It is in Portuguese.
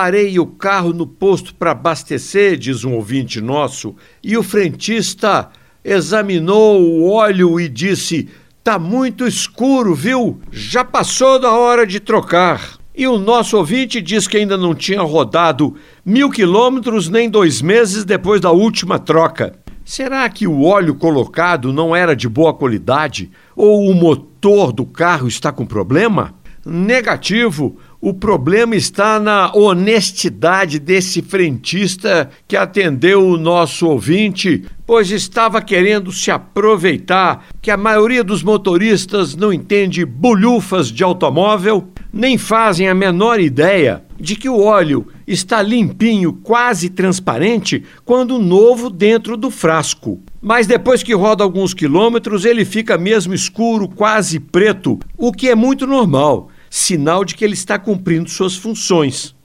Parei o carro no posto para abastecer, diz um ouvinte nosso, e o frentista examinou o óleo e disse: Tá muito escuro, viu? Já passou da hora de trocar. E o nosso ouvinte diz que ainda não tinha rodado mil quilômetros nem dois meses depois da última troca. Será que o óleo colocado não era de boa qualidade? Ou o motor do carro está com problema? Negativo. O problema está na honestidade desse frentista que atendeu o nosso ouvinte, pois estava querendo se aproveitar que a maioria dos motoristas não entende bolhufas de automóvel, nem fazem a menor ideia de que o óleo está limpinho, quase transparente, quando novo dentro do frasco. Mas depois que roda alguns quilômetros, ele fica mesmo escuro, quase preto, o que é muito normal sinal de que ele está cumprindo suas funções.